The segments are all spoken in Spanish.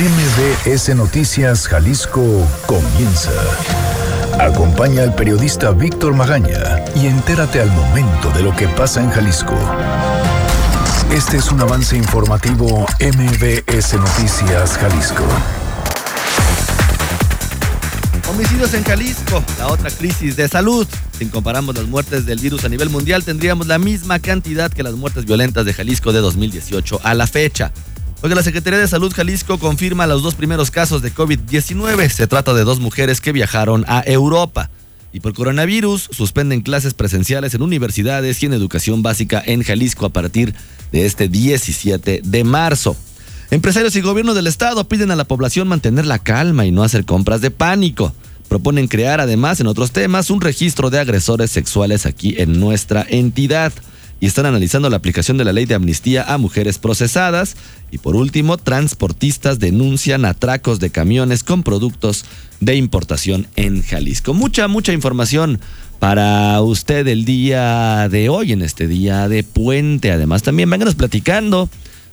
MBS Noticias Jalisco comienza. Acompaña al periodista Víctor Magaña y entérate al momento de lo que pasa en Jalisco. Este es un avance informativo MBS Noticias Jalisco. Homicidios en Jalisco, la otra crisis de salud. Si comparamos las muertes del virus a nivel mundial, tendríamos la misma cantidad que las muertes violentas de Jalisco de 2018 a la fecha. Oiga, la Secretaría de Salud Jalisco confirma los dos primeros casos de COVID-19. Se trata de dos mujeres que viajaron a Europa. Y por coronavirus, suspenden clases presenciales en universidades y en educación básica en Jalisco a partir de este 17 de marzo. Empresarios y gobierno del estado piden a la población mantener la calma y no hacer compras de pánico. Proponen crear además en otros temas un registro de agresores sexuales aquí en nuestra entidad. Y están analizando la aplicación de la ley de amnistía a mujeres procesadas. Y por último, transportistas denuncian atracos de camiones con productos de importación en Jalisco. Mucha, mucha información para usted el día de hoy, en este día de puente. Además, también váganos platicando.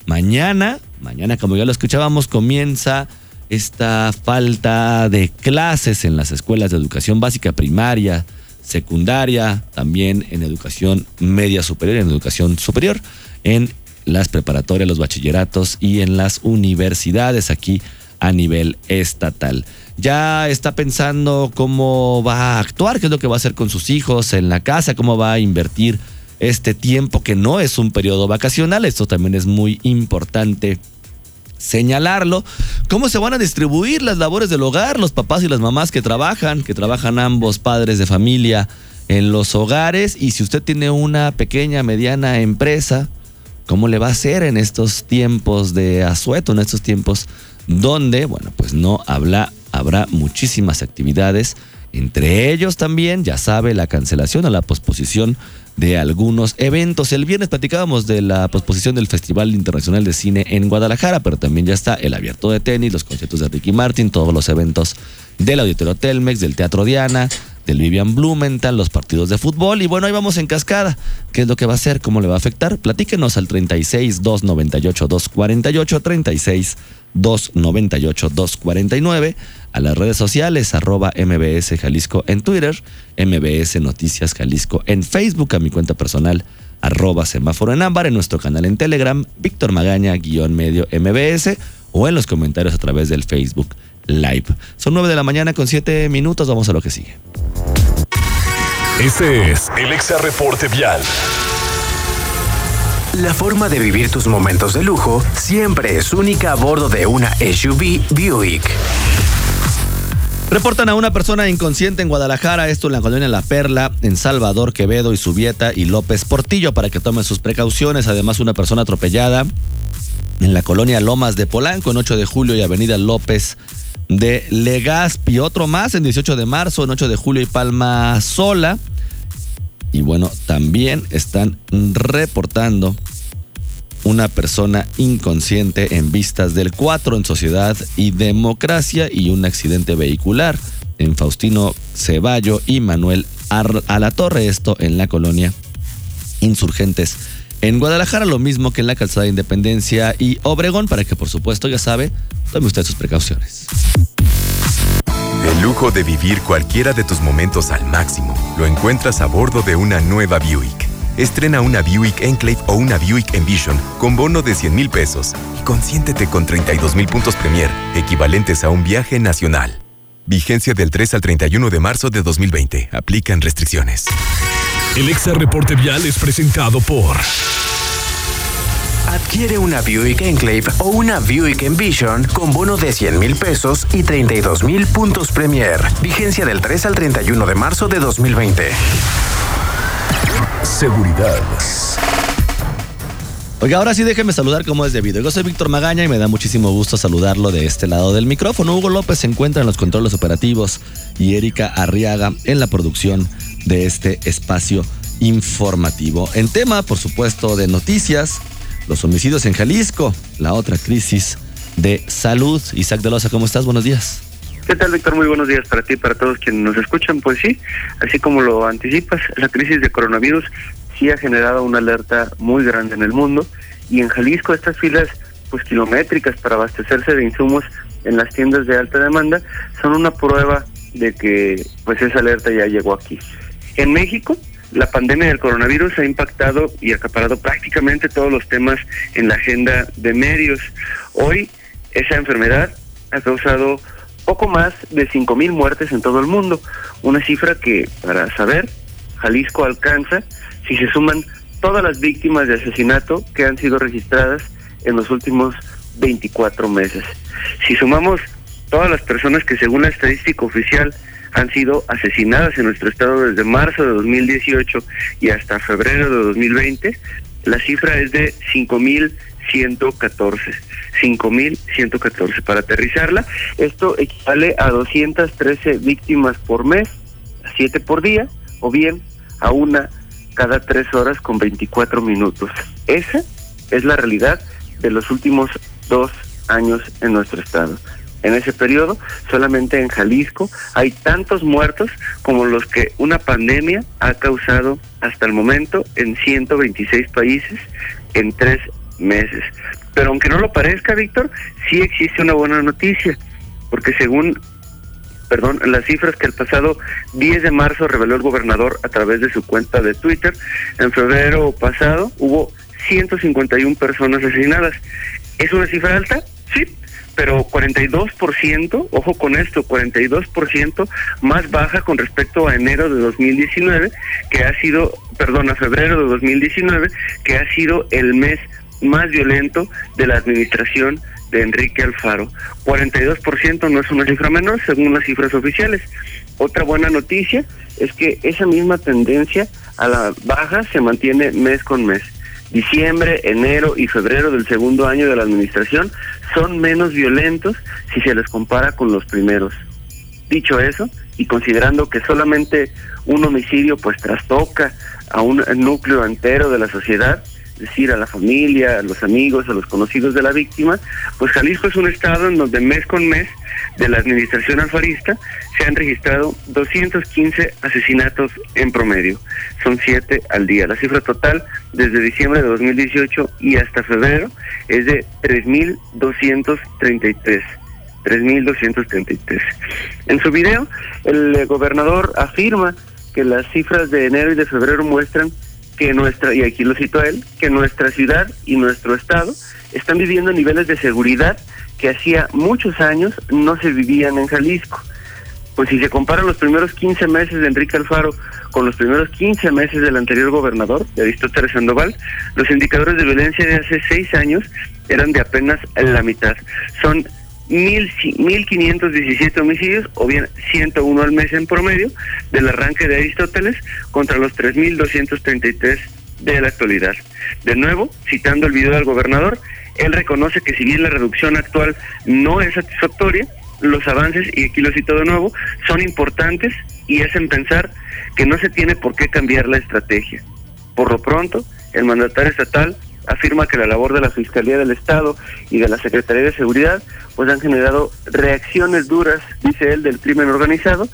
Mañana Mañana, como ya lo escuchábamos, comienza esta falta de clases en las escuelas de educación básica primaria, secundaria, también en educación media superior, en educación superior, en las preparatorias, los bachilleratos y en las universidades aquí a nivel estatal. Ya está pensando cómo va a actuar, qué es lo que va a hacer con sus hijos en la casa, cómo va a invertir este tiempo que no es un periodo vacacional. Esto también es muy importante señalarlo. ¿Cómo se van a distribuir las labores del hogar, los papás y las mamás que trabajan, que trabajan ambos padres de familia en los hogares? Y si usted tiene una pequeña, mediana empresa, ¿cómo le va a hacer en estos tiempos de asueto, en estos tiempos donde, bueno, pues no habla, habrá muchísimas actividades, entre ellos también, ya sabe, la cancelación o la posposición de algunos eventos. El viernes platicábamos de la posposición del Festival Internacional de Cine en Guadalajara, pero también ya está el abierto de tenis, los conciertos de Ricky Martin, todos los eventos del Auditorio Telmex, del Teatro Diana, del Vivian Blumenthal, los partidos de fútbol. Y bueno, ahí vamos en cascada. ¿Qué es lo que va a hacer? ¿Cómo le va a afectar? Platíquenos al 36 298 248 36 298 249 a las redes sociales arroba MBS Jalisco en Twitter, MBS Noticias Jalisco en Facebook, a mi cuenta personal arroba semáforo en ámbar, en nuestro canal en Telegram, Víctor Magaña guion medio MBS o en los comentarios a través del Facebook Live. Son 9 de la mañana con 7 minutos, vamos a lo que sigue. Este es el Exa Reporte Vial. La forma de vivir tus momentos de lujo siempre es única a bordo de una SUV Buick. Reportan a una persona inconsciente en Guadalajara, esto en la colonia La Perla, en Salvador, Quevedo y Subieta y López Portillo para que tomen sus precauciones. Además, una persona atropellada en la colonia Lomas de Polanco, en 8 de julio y Avenida López de Legazpi. Otro más en 18 de marzo, en 8 de julio y Palma Sola. Y bueno, también están reportando una persona inconsciente en vistas del 4 en Sociedad y Democracia y un accidente vehicular en Faustino Ceballo y Manuel a la Torre, esto en la colonia Insurgentes. En Guadalajara lo mismo que en la calzada de Independencia y Obregón para que por supuesto ya sabe, tome usted sus precauciones. El lujo de vivir cualquiera de tus momentos al máximo lo encuentras a bordo de una nueva Buick. Estrena una Buick Enclave o una Buick Envision con bono de 100 mil pesos y consiéntete con 32 mil puntos Premier, equivalentes a un viaje nacional. Vigencia del 3 al 31 de marzo de 2020. Aplican restricciones. El Exa Reporte Vial es presentado por... Adquiere una Buick Enclave o una Buick Envision con bono de 100 mil pesos y 32 mil puntos Premier. Vigencia del 3 al 31 de marzo de 2020. Seguridad. Oiga, ahora sí déjeme saludar como es debido. Yo soy Víctor Magaña y me da muchísimo gusto saludarlo de este lado del micrófono. Hugo López se encuentra en los controles operativos y Erika Arriaga en la producción de este espacio informativo. En tema, por supuesto, de noticias, los homicidios en Jalisco, la otra crisis de salud. Isaac de Loza, ¿cómo estás? Buenos días. ¿Qué tal, Víctor? Muy buenos días para ti y para todos quienes nos escuchan. Pues sí, así como lo anticipas, la crisis de coronavirus sí ha generado una alerta muy grande en el mundo y en Jalisco estas filas pues kilométricas para abastecerse de insumos en las tiendas de alta demanda son una prueba de que pues esa alerta ya llegó aquí. En México, la pandemia del coronavirus ha impactado y acaparado prácticamente todos los temas en la agenda de medios. Hoy esa enfermedad ha causado poco más de 5.000 muertes en todo el mundo, una cifra que, para saber, Jalisco alcanza si se suman todas las víctimas de asesinato que han sido registradas en los últimos 24 meses. Si sumamos todas las personas que según la estadística oficial han sido asesinadas en nuestro estado desde marzo de 2018 y hasta febrero de 2020, la cifra es de 5.114. 5.114. Para aterrizarla, esto equivale a 213 víctimas por mes, 7 por día, o bien a una cada 3 horas con 24 minutos. Esa es la realidad de los últimos dos años en nuestro estado. En ese periodo, solamente en Jalisco hay tantos muertos como los que una pandemia ha causado hasta el momento en 126 países en tres meses. Pero aunque no lo parezca, Víctor, sí existe una buena noticia, porque según perdón, las cifras que el pasado 10 de marzo reveló el gobernador a través de su cuenta de Twitter, en febrero pasado hubo 151 personas asesinadas. ¿Es una cifra alta? Sí, pero 42%, ojo con esto, 42% más baja con respecto a enero de 2019, que ha sido, perdón, a febrero de 2019, que ha sido el mes más violento de la administración de Enrique Alfaro. 42% no es una cifra menor según las cifras oficiales. Otra buena noticia es que esa misma tendencia a la baja se mantiene mes con mes. Diciembre, enero y febrero del segundo año de la administración son menos violentos si se les compara con los primeros. Dicho eso, y considerando que solamente un homicidio pues trastoca a un núcleo entero de la sociedad, decir, a la familia, a los amigos, a los conocidos de la víctima, pues Jalisco es un estado en donde mes con mes de la administración alfarista se han registrado 215 asesinatos en promedio. Son siete al día. La cifra total desde diciembre de 2018 y hasta febrero es de 3.233. 3.233. En su video, el gobernador afirma que las cifras de enero y de febrero muestran que nuestra, y aquí lo cito a él, que nuestra ciudad y nuestro estado están viviendo niveles de seguridad que hacía muchos años no se vivían en Jalisco. Pues si se comparan los primeros 15 meses de Enrique Alfaro con los primeros 15 meses del anterior gobernador, de Aristóteles Sandoval, los indicadores de violencia de hace seis años eran de apenas la mitad. Son 1.517 homicidios, o bien 101 al mes en promedio, del arranque de Aristóteles contra los 3.233 de la actualidad. De nuevo, citando el video del gobernador, él reconoce que si bien la reducción actual no es satisfactoria, los avances, y aquí lo cito de nuevo, son importantes y hacen pensar que no se tiene por qué cambiar la estrategia. Por lo pronto, el mandatario estatal afirma que la labor de la Fiscalía del Estado y de la Secretaría de Seguridad pues han generado reacciones duras, dice él, del crimen organizado,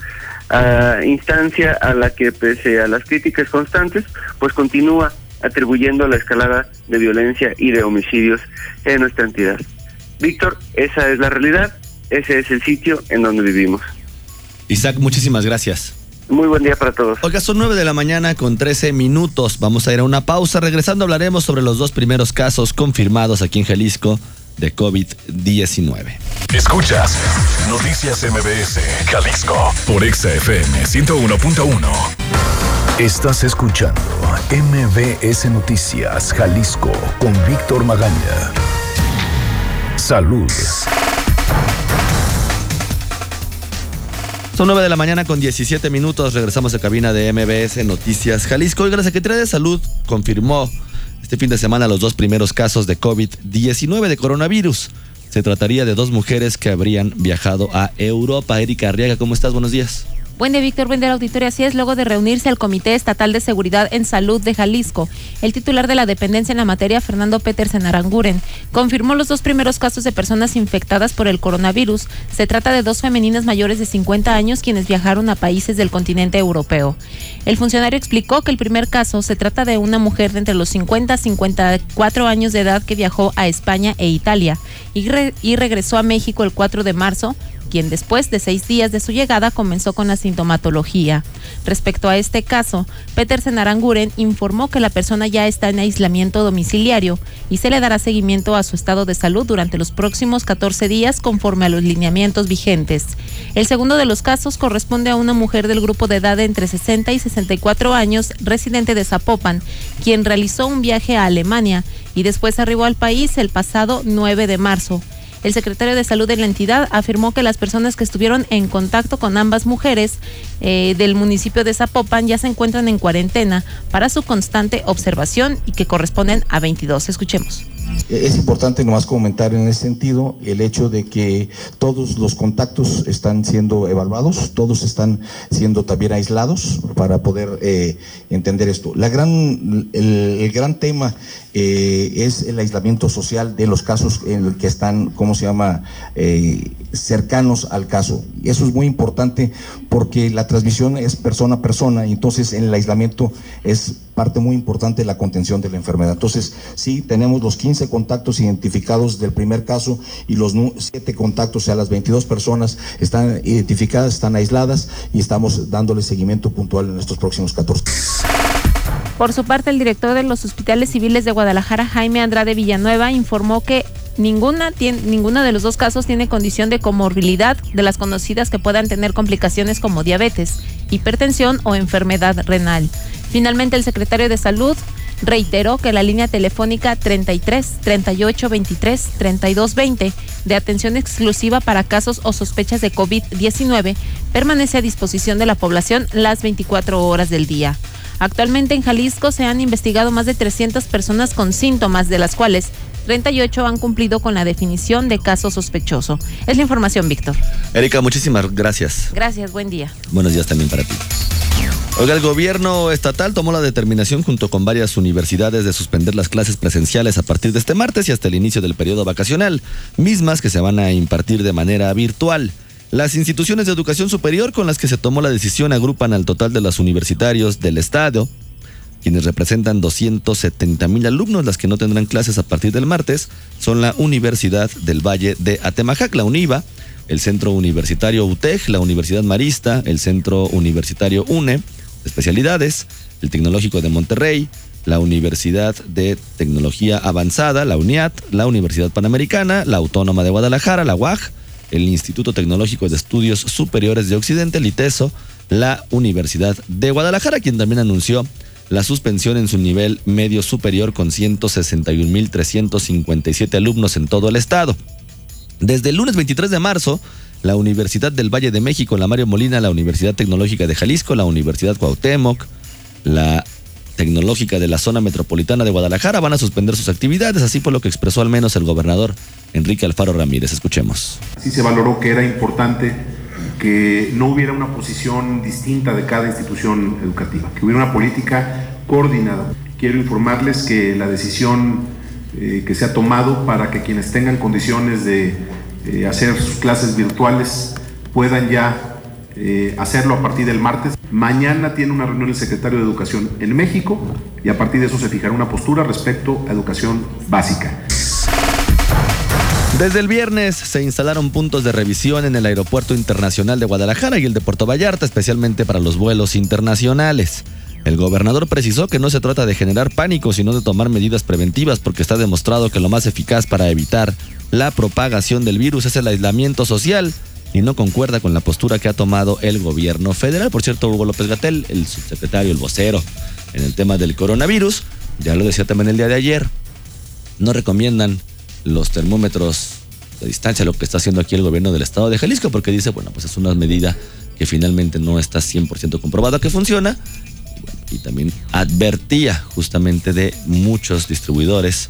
a instancia a la que pese a las críticas constantes, pues continúa atribuyendo la escalada de violencia y de homicidios en nuestra entidad. Víctor, esa es la realidad, ese es el sitio en donde vivimos. Isaac, muchísimas gracias. Muy buen día para todos. Oiga, son 9 de la mañana con 13 minutos. Vamos a ir a una pausa. Regresando hablaremos sobre los dos primeros casos confirmados aquí en Jalisco de COVID-19. Escuchas Noticias MBS, Jalisco, por XFM 101.1. Estás escuchando MBS Noticias, Jalisco, con Víctor Magaña. Salud. Son 9 de la mañana con 17 minutos. Regresamos a cabina de MBS Noticias Jalisco. Oiga, la Secretaría de Salud confirmó este fin de semana los dos primeros casos de COVID-19 de coronavirus. Se trataría de dos mujeres que habrían viajado a Europa. Erika Arriaga, ¿cómo estás? Buenos días. Buen día, Víctor. Buen día, auditorio. Así es, luego de reunirse el Comité Estatal de Seguridad en Salud de Jalisco, el titular de la dependencia en la materia, Fernando Petersen Aranguren, confirmó los dos primeros casos de personas infectadas por el coronavirus. Se trata de dos femeninas mayores de 50 años quienes viajaron a países del continente europeo. El funcionario explicó que el primer caso se trata de una mujer de entre los 50 a 54 años de edad que viajó a España e Italia y, y regresó a México el 4 de marzo quien después de seis días de su llegada comenzó con la sintomatología. Respecto a este caso, Petersen Aranguren informó que la persona ya está en aislamiento domiciliario y se le dará seguimiento a su estado de salud durante los próximos 14 días conforme a los lineamientos vigentes. El segundo de los casos corresponde a una mujer del grupo de edad entre 60 y 64 años, residente de Zapopan, quien realizó un viaje a Alemania y después arribó al país el pasado 9 de marzo. El secretario de Salud de la entidad afirmó que las personas que estuvieron en contacto con ambas mujeres eh, del municipio de Zapopan ya se encuentran en cuarentena para su constante observación y que corresponden a 22. Escuchemos. Es importante nomás comentar en ese sentido el hecho de que todos los contactos están siendo evaluados, todos están siendo también aislados para poder eh, entender esto. La gran, el, gran tema eh, es el aislamiento social de los casos en los que están, ¿cómo se llama?, eh, cercanos al caso. Eso es muy importante porque la transmisión es persona a persona y entonces en el aislamiento es parte muy importante de la contención de la enfermedad. Entonces, sí, tenemos los 15 contactos identificados del primer caso y los 7 contactos, o sea, las 22 personas están identificadas, están aisladas y estamos dándole seguimiento puntual en estos próximos 14. Por su parte, el director de los hospitales civiles de Guadalajara, Jaime Andrade Villanueva, informó que ninguna, tiene, ninguno de los dos casos tiene condición de comorbilidad de las conocidas que puedan tener complicaciones como diabetes, hipertensión o enfermedad renal. Finalmente, el secretario de Salud reiteró que la línea telefónica 33 38 23 32 20 de atención exclusiva para casos o sospechas de COVID-19 permanece a disposición de la población las 24 horas del día. Actualmente en Jalisco se han investigado más de 300 personas con síntomas, de las cuales 38 han cumplido con la definición de caso sospechoso. Es la información, Víctor. Erika, muchísimas gracias. Gracias, buen día. Buenos días también para ti. Oiga, el gobierno estatal tomó la determinación junto con varias universidades de suspender las clases presenciales a partir de este martes y hasta el inicio del periodo vacacional, mismas que se van a impartir de manera virtual. Las instituciones de educación superior con las que se tomó la decisión agrupan al total de los universitarios del Estado, quienes representan 270 mil alumnos, las que no tendrán clases a partir del martes, son la Universidad del Valle de Atemajac, la UNIVA, el Centro Universitario UTEG, la Universidad Marista, el Centro Universitario UNE, especialidades, el Tecnológico de Monterrey, la Universidad de Tecnología Avanzada, la UNIAT, la Universidad Panamericana, la Autónoma de Guadalajara, la UAG, el Instituto Tecnológico de Estudios Superiores de Occidente, el ITESO, la Universidad de Guadalajara, quien también anunció la suspensión en su nivel medio superior con 161.357 alumnos en todo el estado. Desde el lunes 23 de marzo, la Universidad del Valle de México, la Mario Molina, la Universidad Tecnológica de Jalisco, la Universidad Cuauhtémoc, la Tecnológica de la Zona Metropolitana de Guadalajara van a suspender sus actividades, así fue lo que expresó al menos el gobernador Enrique Alfaro Ramírez. Escuchemos. Sí se valoró que era importante que no hubiera una posición distinta de cada institución educativa, que hubiera una política coordinada. Quiero informarles que la decisión eh, que se ha tomado para que quienes tengan condiciones de eh, hacer sus clases virtuales puedan ya eh, hacerlo a partir del martes. Mañana tiene una reunión el secretario de Educación en México y a partir de eso se fijará una postura respecto a educación básica. Desde el viernes se instalaron puntos de revisión en el Aeropuerto Internacional de Guadalajara y el de Puerto Vallarta, especialmente para los vuelos internacionales. El gobernador precisó que no se trata de generar pánico, sino de tomar medidas preventivas porque está demostrado que lo más eficaz para evitar la propagación del virus es el aislamiento social y no concuerda con la postura que ha tomado el gobierno federal. Por cierto, Hugo López Gatel, el subsecretario, el vocero en el tema del coronavirus, ya lo decía también el día de ayer, no recomiendan los termómetros de distancia, lo que está haciendo aquí el gobierno del estado de Jalisco, porque dice, bueno, pues es una medida que finalmente no está 100% comprobada que funciona. Y, también advertía justamente de muchos distribuidores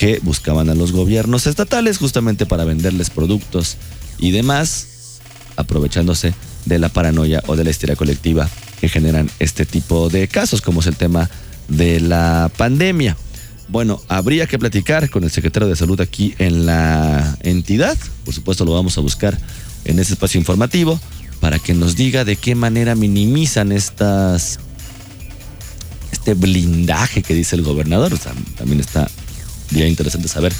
que buscaban a los gobiernos estatales justamente para venderles productos y demás, aprovechándose de la paranoia o de la histeria colectiva que generan este tipo de casos, como es el tema de la pandemia. Bueno, habría que platicar con el secretario de salud aquí en la entidad. Por supuesto, lo vamos a buscar en ese espacio informativo para que nos diga de qué manera minimizan estas este blindaje que dice el gobernador. O sea, también está bien interesante saber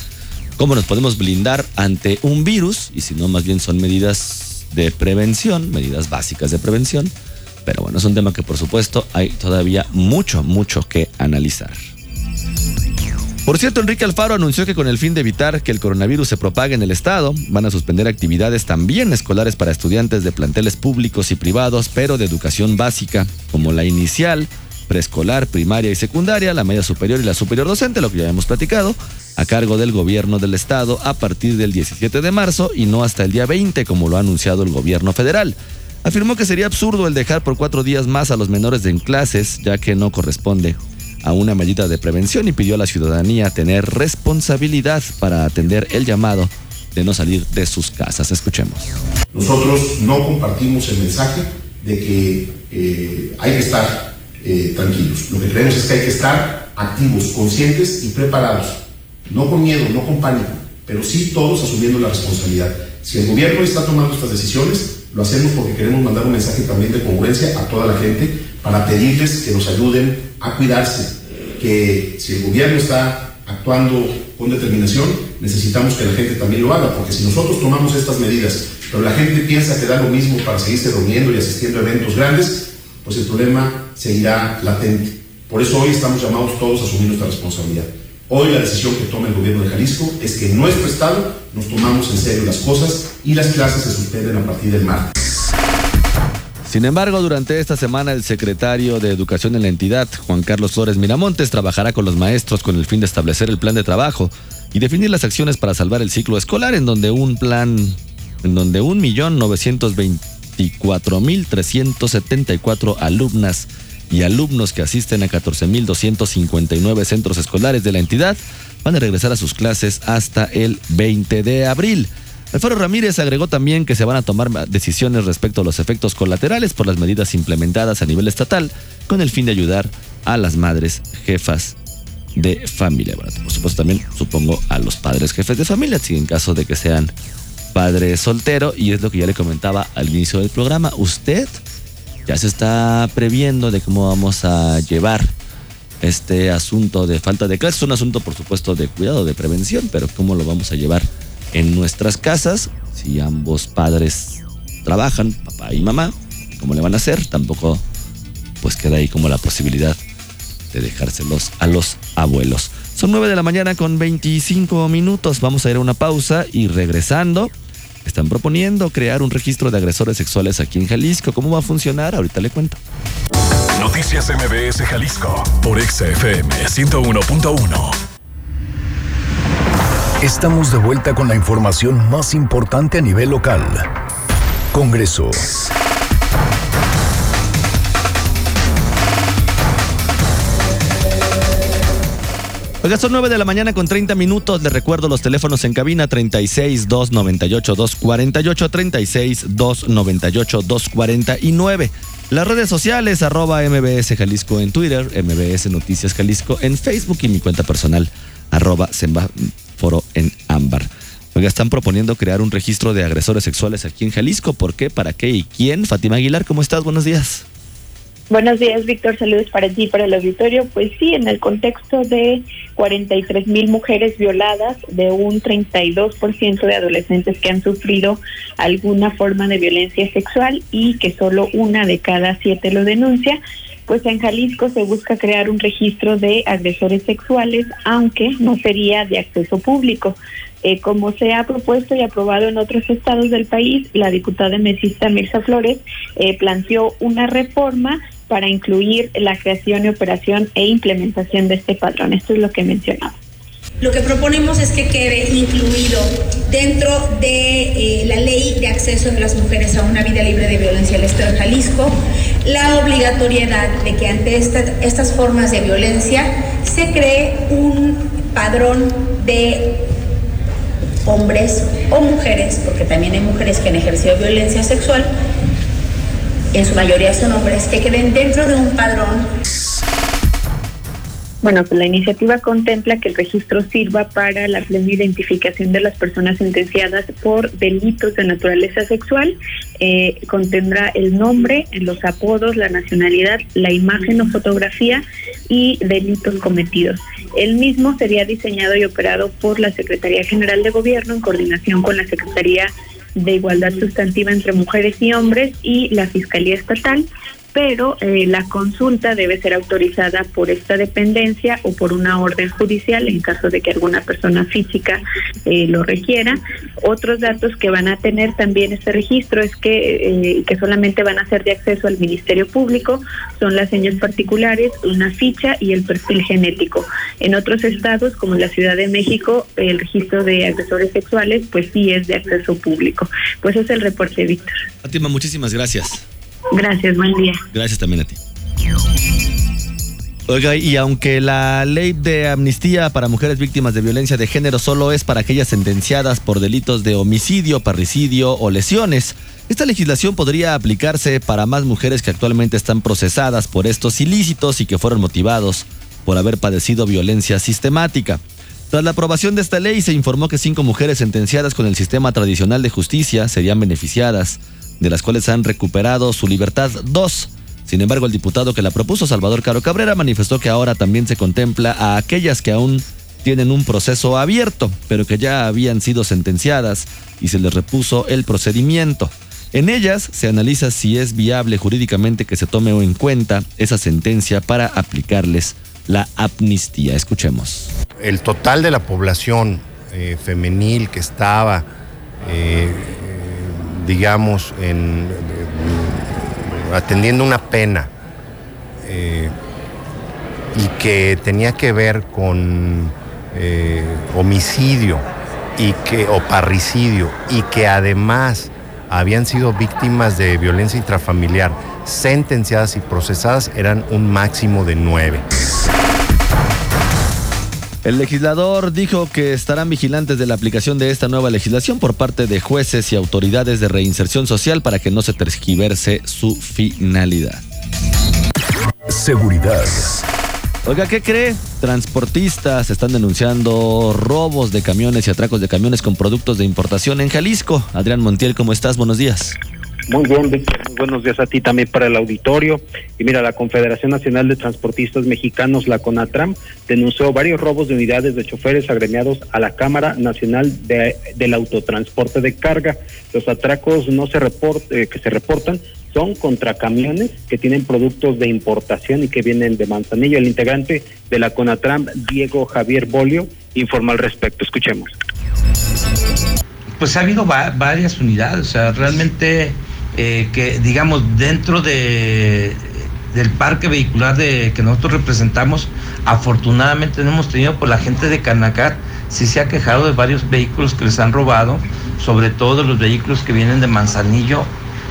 cómo nos podemos blindar ante un virus y si no, más bien son medidas de prevención, medidas básicas de prevención. Pero bueno, es un tema que por supuesto hay todavía mucho, mucho que analizar. Por cierto, Enrique Alfaro anunció que con el fin de evitar que el coronavirus se propague en el estado, van a suspender actividades también escolares para estudiantes de planteles públicos y privados, pero de educación básica, como la inicial, preescolar, primaria y secundaria, la media superior y la superior docente, lo que ya hemos platicado, a cargo del gobierno del estado a partir del 17 de marzo y no hasta el día 20, como lo ha anunciado el gobierno federal. Afirmó que sería absurdo el dejar por cuatro días más a los menores en clases, ya que no corresponde a una medida de prevención y pidió a la ciudadanía tener responsabilidad para atender el llamado de no salir de sus casas. Escuchemos. Nosotros no compartimos el mensaje de que eh, hay que estar eh, tranquilos. Lo que creemos es que hay que estar activos, conscientes y preparados. No con miedo, no con pánico, pero sí todos asumiendo la responsabilidad. Si el gobierno está tomando estas decisiones, lo hacemos porque queremos mandar un mensaje también de congruencia a toda la gente para pedirles que nos ayuden a cuidarse. Que si el gobierno está actuando con determinación, necesitamos que la gente también lo haga, porque si nosotros tomamos estas medidas, pero la gente piensa que da lo mismo para seguirse reuniendo y asistiendo a eventos grandes, pues el problema seguirá latente. Por eso hoy estamos llamados todos a asumir nuestra responsabilidad. Hoy la decisión que toma el gobierno de Jalisco es que en nuestro estado nos tomamos en serio las cosas y las clases se suspenden a partir del martes. Sin embargo, durante esta semana el secretario de Educación en la entidad, Juan Carlos Flores Miramontes, trabajará con los maestros con el fin de establecer el plan de trabajo y definir las acciones para salvar el ciclo escolar en donde un plan en donde un millón novecientos 24.374 alumnas y alumnos que asisten a 14.259 centros escolares de la entidad van a regresar a sus clases hasta el 20 de abril. Alfaro Ramírez agregó también que se van a tomar decisiones respecto a los efectos colaterales por las medidas implementadas a nivel estatal con el fin de ayudar a las madres jefas de familia. por supuesto también supongo a los padres jefes de familia, si en caso de que sean padre soltero y es lo que ya le comentaba al inicio del programa. Usted ya se está previendo de cómo vamos a llevar este asunto de falta de clases. Es un asunto, por supuesto, de cuidado, de prevención, pero cómo lo vamos a llevar en nuestras casas. Si ambos padres trabajan, papá y mamá, ¿cómo le van a hacer? Tampoco, pues queda ahí como la posibilidad de dejárselos a los abuelos. Son 9 de la mañana con 25 minutos. Vamos a ir a una pausa y regresando. Están proponiendo crear un registro de agresores sexuales aquí en Jalisco. ¿Cómo va a funcionar? Ahorita le cuento. Noticias MBS Jalisco por XFM 101.1. Estamos de vuelta con la información más importante a nivel local. Congreso. Oiga, son 9 de la mañana con 30 minutos. Les recuerdo los teléfonos en cabina 36 298 248 36 298 249. Las redes sociales arroba MBS Jalisco en Twitter, MBS Noticias Jalisco en Facebook y mi cuenta personal arroba Foro en Ámbar. Oiga, están proponiendo crear un registro de agresores sexuales aquí en Jalisco. ¿Por qué? ¿Para qué? ¿Y quién? Fátima Aguilar, ¿cómo estás? Buenos días. Buenos días, Víctor. Saludos para ti para el auditorio. Pues sí, en el contexto de 43 mil mujeres violadas, de un 32% de adolescentes que han sufrido alguna forma de violencia sexual y que solo una de cada siete lo denuncia, pues en Jalisco se busca crear un registro de agresores sexuales, aunque no sería de acceso público. Eh, como se ha propuesto y aprobado en otros estados del país, la diputada mesista Mirza Flores eh, planteó una reforma para incluir la creación y operación e implementación de este padrón. Esto es lo que mencionaba. Lo que proponemos es que quede incluido dentro de eh, la ley de acceso de las mujeres a una vida libre de violencia del Estado de Jalisco la obligatoriedad de que ante estas formas de violencia se cree un padrón de hombres o mujeres, porque también hay mujeres que han ejercido violencia sexual, en su mayoría son hombres, que queden dentro de un padrón bueno, pues la iniciativa contempla que el registro sirva para la plena identificación de las personas sentenciadas por delitos de naturaleza sexual. Eh, contendrá el nombre, los apodos, la nacionalidad, la imagen o fotografía y delitos cometidos. El mismo sería diseñado y operado por la Secretaría General de Gobierno en coordinación con la Secretaría de Igualdad Sustantiva entre Mujeres y Hombres y la Fiscalía Estatal pero eh, la consulta debe ser autorizada por esta dependencia o por una orden judicial en caso de que alguna persona física eh, lo requiera. Otros datos que van a tener también este registro es que, eh, que solamente van a ser de acceso al Ministerio Público, son las señas particulares, una ficha y el perfil genético. En otros estados, como en la Ciudad de México, el registro de agresores sexuales, pues sí es de acceso público. Pues es el reporte, Víctor. Fátima, muchísimas gracias. Gracias, buen día. Gracias también a ti. Oiga, y aunque la ley de amnistía para mujeres víctimas de violencia de género solo es para aquellas sentenciadas por delitos de homicidio, parricidio o lesiones, esta legislación podría aplicarse para más mujeres que actualmente están procesadas por estos ilícitos y que fueron motivados por haber padecido violencia sistemática. Tras la aprobación de esta ley se informó que cinco mujeres sentenciadas con el sistema tradicional de justicia serían beneficiadas de las cuales han recuperado su libertad dos. Sin embargo, el diputado que la propuso, Salvador Caro Cabrera, manifestó que ahora también se contempla a aquellas que aún tienen un proceso abierto, pero que ya habían sido sentenciadas y se les repuso el procedimiento. En ellas se analiza si es viable jurídicamente que se tome en cuenta esa sentencia para aplicarles la amnistía. Escuchemos. El total de la población eh, femenil que estaba eh, digamos, en, atendiendo una pena eh, y que tenía que ver con eh, homicidio y que, o parricidio y que además habían sido víctimas de violencia intrafamiliar, sentenciadas y procesadas, eran un máximo de nueve. El legislador dijo que estarán vigilantes de la aplicación de esta nueva legislación por parte de jueces y autoridades de reinserción social para que no se tergiverse su finalidad. Seguridad. Oiga, ¿qué cree? Transportistas están denunciando robos de camiones y atracos de camiones con productos de importación en Jalisco. Adrián Montiel, ¿cómo estás? Buenos días. Muy bien, buenos días a ti también para el auditorio. Y mira, la Confederación Nacional de Transportistas Mexicanos, la CONATRAM, denunció varios robos de unidades de choferes agremiados a la Cámara Nacional de, del Autotransporte de Carga. Los atracos no se eh, que se reportan son contra camiones que tienen productos de importación y que vienen de Manzanillo. El integrante de la CONATRAM, Diego Javier Bolio, informa al respecto. Escuchemos. Pues ha habido varias unidades, o sea, realmente eh, que digamos dentro de del parque vehicular de que nosotros representamos, afortunadamente no hemos tenido por la gente de Canacar, sí se ha quejado de varios vehículos que les han robado, sobre todo los vehículos que vienen de Manzanillo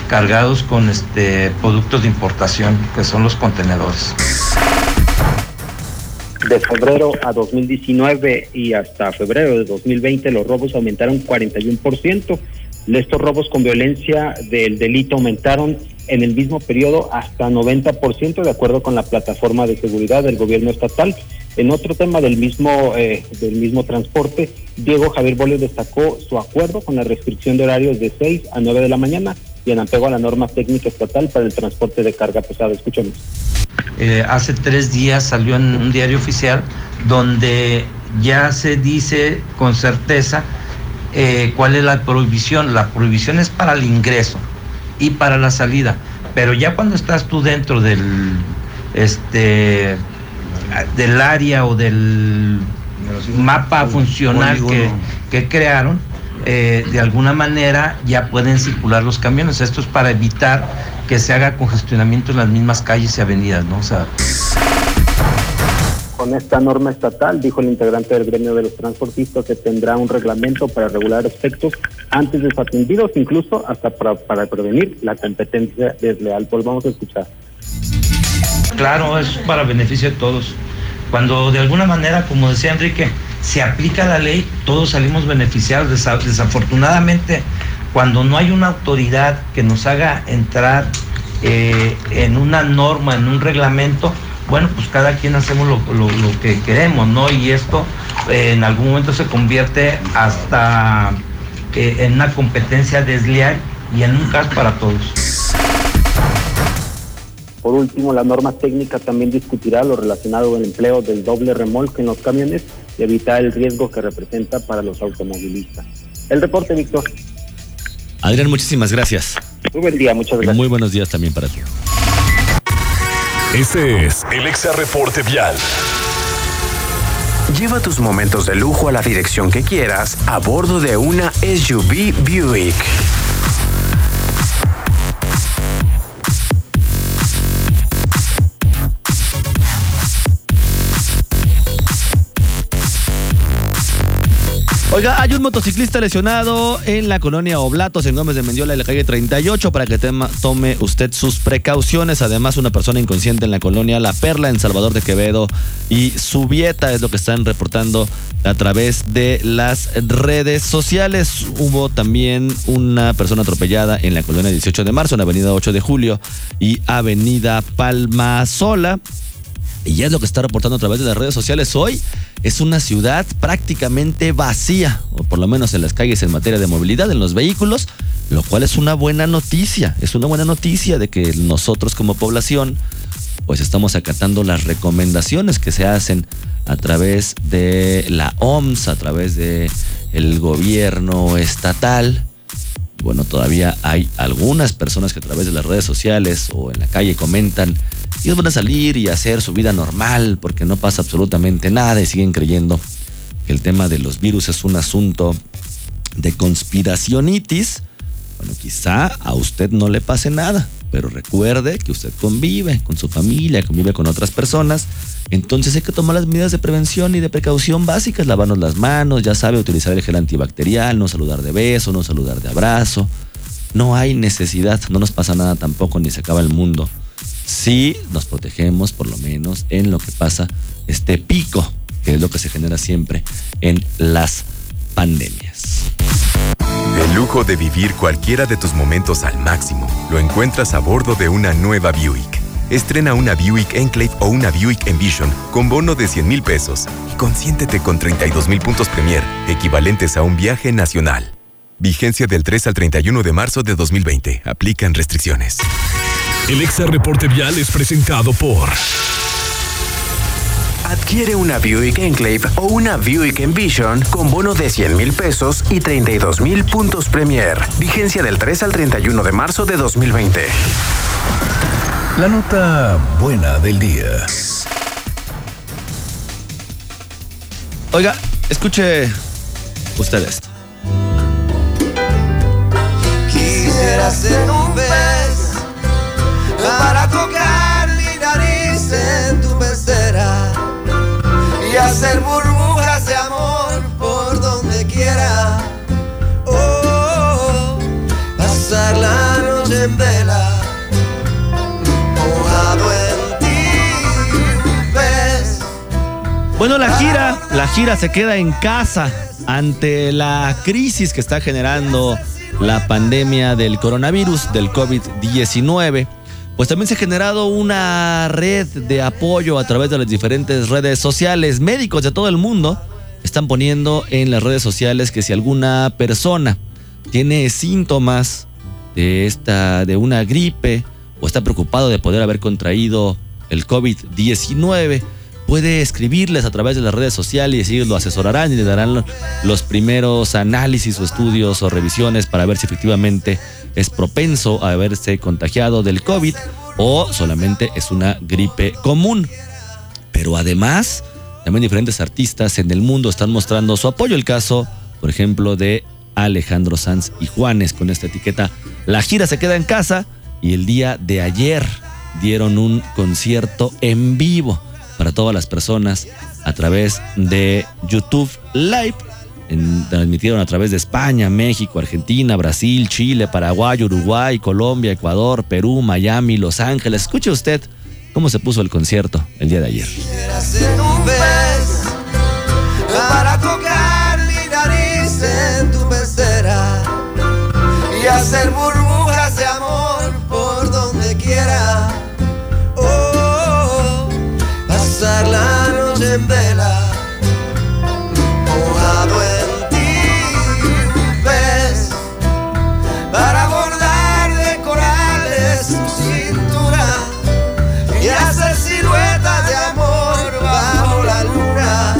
cargados con este productos de importación, que son los contenedores. De febrero a 2019 y hasta febrero de 2020 los robos aumentaron 41% estos robos con violencia del delito aumentaron en el mismo periodo hasta 90%, de acuerdo con la plataforma de seguridad del gobierno estatal. En otro tema del mismo, eh, del mismo transporte, Diego Javier Boles destacó su acuerdo con la restricción de horarios de 6 a 9 de la mañana y en apego a la norma técnica estatal para el transporte de carga pesada. Escuchemos. Eh, hace tres días salió en un diario oficial donde ya se dice con certeza eh, cuál es la prohibición. La prohibición es para el ingreso y para la salida. Pero ya cuando estás tú dentro del, este, del área o del mapa funcional que, que, crearon, eh, de alguna manera ya pueden circular los camiones. Esto es para evitar que se haga congestionamiento en las mismas calles y avenidas, ¿no? O sea, con esta norma estatal, dijo el integrante del gremio de los transportistas, que tendrá un reglamento para regular aspectos antes desatendidos, incluso hasta para, para prevenir la competencia desleal. Pues vamos a escuchar. Claro, es para beneficio de todos. Cuando de alguna manera, como decía Enrique, se aplica la ley, todos salimos beneficiados. Desafortunadamente, cuando no hay una autoridad que nos haga entrar eh, en una norma, en un reglamento, bueno, pues cada quien hacemos lo, que queremos, ¿no? Y esto eh, en algún momento se convierte hasta eh, en una competencia desleal y en un caso para todos. Por último, la norma técnica también discutirá lo relacionado con el empleo del doble remolque en los camiones y evitar el riesgo que representa para los automovilistas. El reporte, Víctor. Adrián, muchísimas gracias. Muy buen día, muchas gracias. Muy buenos días también para ti. Este es el Exa Reporte Vial. Lleva tus momentos de lujo a la dirección que quieras a bordo de una SUV Buick. Oiga, hay un motociclista lesionado en la colonia Oblatos, en Gómez de Mendiola, en la calle 38, para que tome usted sus precauciones. Además, una persona inconsciente en la colonia La Perla, en Salvador de Quevedo y Subieta, es lo que están reportando a través de las redes sociales. Hubo también una persona atropellada en la colonia 18 de marzo, en la avenida 8 de julio y avenida Palma Sola. Y ya es lo que está reportando a través de las redes sociales hoy. Es una ciudad prácticamente vacía, o por lo menos en las calles en materia de movilidad, en los vehículos, lo cual es una buena noticia. Es una buena noticia de que nosotros como población, pues estamos acatando las recomendaciones que se hacen a través de la OMS, a través de el gobierno estatal. Bueno, todavía hay algunas personas que a través de las redes sociales o en la calle comentan ellos van a salir y hacer su vida normal porque no pasa absolutamente nada y siguen creyendo que el tema de los virus es un asunto de conspiracionitis. Bueno, quizá a usted no le pase nada, pero recuerde que usted convive con su familia, convive con otras personas. Entonces hay que tomar las medidas de prevención y de precaución básicas, lavarnos las manos, ya sabe, utilizar el gel antibacterial, no saludar de beso, no saludar de abrazo. No hay necesidad, no nos pasa nada tampoco, ni se acaba el mundo si nos protegemos por lo menos en lo que pasa este pico, que es lo que se genera siempre en las pandemias. El lujo de vivir cualquiera de tus momentos al máximo lo encuentras a bordo de una nueva Buick. Estrena una Buick Enclave o una Buick Envision con bono de 100 mil pesos y consiéntete con 32 mil puntos Premier, equivalentes a un viaje nacional. Vigencia del 3 al 31 de marzo de 2020. Aplican restricciones. El Exa Reporte Vial es presentado por. Adquiere una Buick Enclave o una Buick Envision con bono de 100 mil pesos y 32 mil puntos Premier. Vigencia del 3 al 31 de marzo de 2020. La nota buena del día. Oiga, escuche usted esto. Quisiera ser un para tocar mi nariz en tu pecera y hacer burbujas de amor por donde quiera. Oh, pasar la noche en vela, mojado en ti. Bueno, la gira, la gira se queda en casa ante la crisis que está generando la pandemia del coronavirus, del COVID-19 pues también se ha generado una red de apoyo a través de las diferentes redes sociales. Médicos de todo el mundo están poniendo en las redes sociales que si alguna persona tiene síntomas de esta de una gripe o está preocupado de poder haber contraído el COVID-19, puede escribirles a través de las redes sociales y lo asesorarán y le darán los primeros análisis o estudios o revisiones para ver si efectivamente es propenso a haberse contagiado del COVID o solamente es una gripe común. Pero además, también diferentes artistas en el mundo están mostrando su apoyo. El caso, por ejemplo, de Alejandro Sanz y Juanes con esta etiqueta La gira se queda en casa y el día de ayer dieron un concierto en vivo para todas las personas a través de YouTube Live. transmitieron a través de España, México, Argentina, Brasil, Chile, Paraguay, Uruguay, Colombia, Ecuador, Perú, Miami, Los Ángeles. Escuche usted cómo se puso el concierto el día de ayer. Para tocar mi nariz en tu y hacer burbujas en vela, para bordar de corales tu cintura y silueta de amor bajo la luna.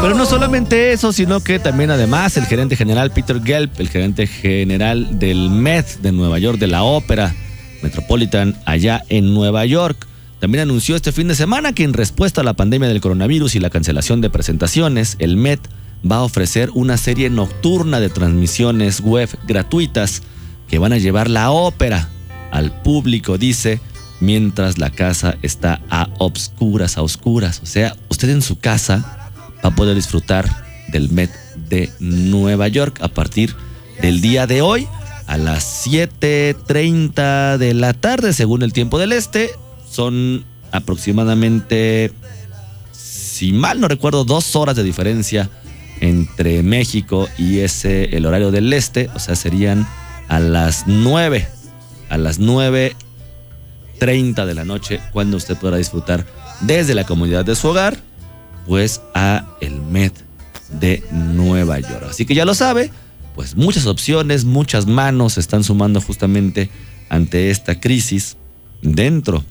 Pero no solamente eso, sino que también además el gerente general Peter Gelb, el gerente general del Met de Nueva York, de la ópera Metropolitan allá en Nueva York, también anunció este fin de semana que en respuesta a la pandemia del coronavirus y la cancelación de presentaciones, el Met va a ofrecer una serie nocturna de transmisiones web gratuitas que van a llevar la ópera al público, dice, mientras la casa está a obscuras, a oscuras. O sea, usted en su casa va a poder disfrutar del Met de Nueva York a partir del día de hoy a las 7.30 de la tarde, según el tiempo del este. Son aproximadamente, si mal no recuerdo, dos horas de diferencia entre México y ese, el horario del este. O sea, serían a las 9, a las 9.30 de la noche, cuando usted podrá disfrutar desde la comunidad de su hogar, pues a el Met de Nueva York. Así que ya lo sabe, pues muchas opciones, muchas manos se están sumando justamente ante esta crisis dentro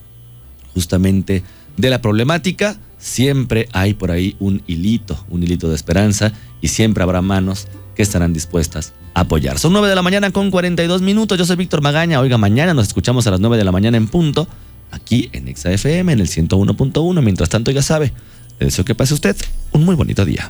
justamente de la problemática. Siempre hay por ahí un hilito, un hilito de esperanza y siempre habrá manos que estarán dispuestas a apoyar. Son 9 de la mañana con 42 minutos. Yo soy Víctor Magaña. Oiga, mañana nos escuchamos a las 9 de la mañana en punto aquí en ExaFM en el 101.1. Mientras tanto, ya sabe, le deseo que pase usted un muy bonito día.